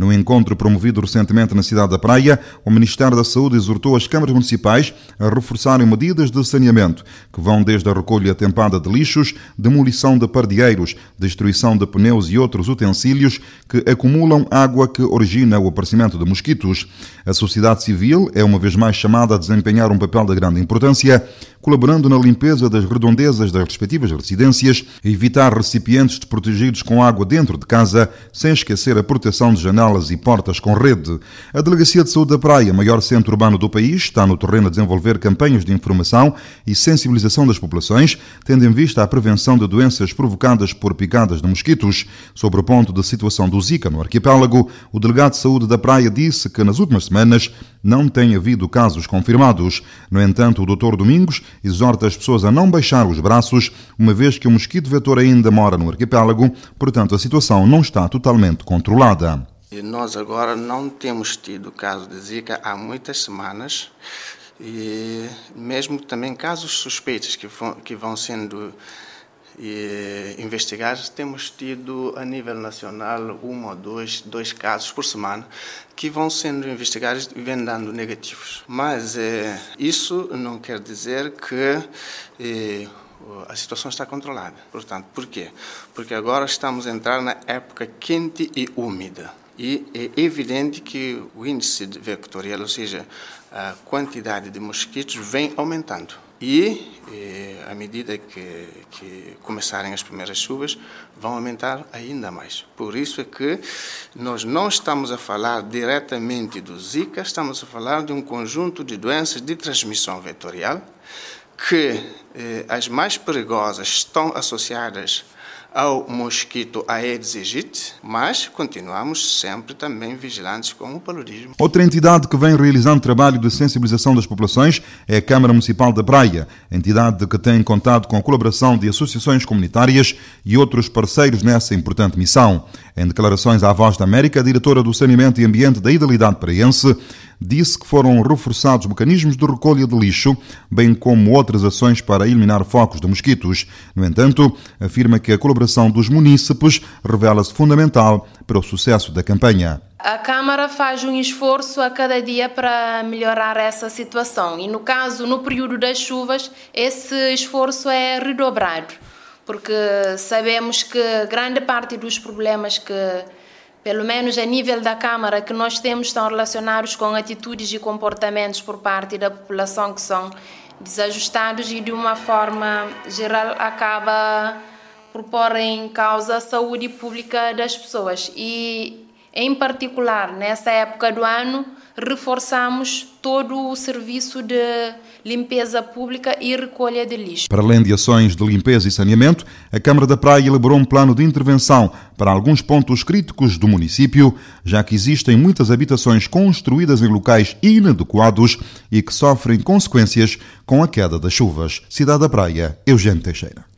No encontro promovido recentemente na cidade da Praia, o Ministério da Saúde exortou as câmaras municipais a reforçarem medidas de saneamento, que vão desde a recolha tempada de lixos, demolição de pardieiros, destruição de pneus e outros utensílios que acumulam água que origina o aparecimento de mosquitos. A sociedade civil é uma vez mais chamada a desempenhar um papel de grande importância, colaborando na limpeza das redondezas das respectivas residências, evitar recipientes desprotegidos com água dentro de casa, sem esquecer a proteção de janelas e portas com rede. A Delegacia de Saúde da Praia, maior centro urbano do país, está no terreno a desenvolver campanhas de informação e sensibilização das populações, tendo em vista a prevenção de doenças provocadas por picadas de mosquitos. Sobre o ponto de situação do Zika no arquipélago, o delegado de saúde da Praia disse que nas últimas semanas não tem havido casos confirmados. No entanto, o Dr. Domingos exorta as pessoas a não baixar os braços, uma vez que o mosquito vetor ainda mora no arquipélago, portanto a situação não está totalmente controlada. Nós agora não temos tido caso de Zika há muitas semanas e mesmo também casos suspeitos que vão, que vão sendo e investigados, temos tido a nível nacional um ou dois, dois casos por semana que vão sendo investigados e vêm dando negativos. Mas é, isso não quer dizer que a situação está controlada. Portanto, por quê? Porque agora estamos a entrar na época quente e úmida. E é evidente que o índice vectorial, ou seja, a quantidade de mosquitos, vem aumentando. E, e à medida que, que, começarem as primeiras chuvas, vão aumentar ainda mais. Por isso é que nós não estamos a falar diretamente do Zika, estamos a falar de um conjunto de doenças de transmissão vetorial que eh, as mais perigosas estão associadas ao mosquito Aedes aegypti, mas continuamos sempre também vigilantes com o paludismo. Outra entidade que vem realizando trabalho de sensibilização das populações é a Câmara Municipal da Praia, entidade que tem contado com a colaboração de associações comunitárias e outros parceiros nessa importante missão. Em declarações à Voz da América, a diretora do Saneamento e Ambiente da Idalidade Praense disse que foram reforçados mecanismos de recolha de lixo, bem como outras ações para eliminar focos de mosquitos. No entanto, afirma que a colaboração dos munícipes revela-se fundamental para o sucesso da campanha. A Câmara faz um esforço a cada dia para melhorar essa situação e, no caso, no período das chuvas, esse esforço é redobrado, porque sabemos que grande parte dos problemas que pelo menos a nível da Câmara, que nós temos estão relacionados com atitudes e comportamentos por parte da população que são desajustados e, de uma forma geral, acaba por pôr em causa a saúde pública das pessoas. E, em particular, nessa época do ano, reforçamos todo o serviço de limpeza pública e recolha de lixo. Para além de ações de limpeza e saneamento, a Câmara da Praia elaborou um plano de intervenção para alguns pontos críticos do município, já que existem muitas habitações construídas em locais inadequados e que sofrem consequências com a queda das chuvas. Cidade da Praia, Eugênio Teixeira.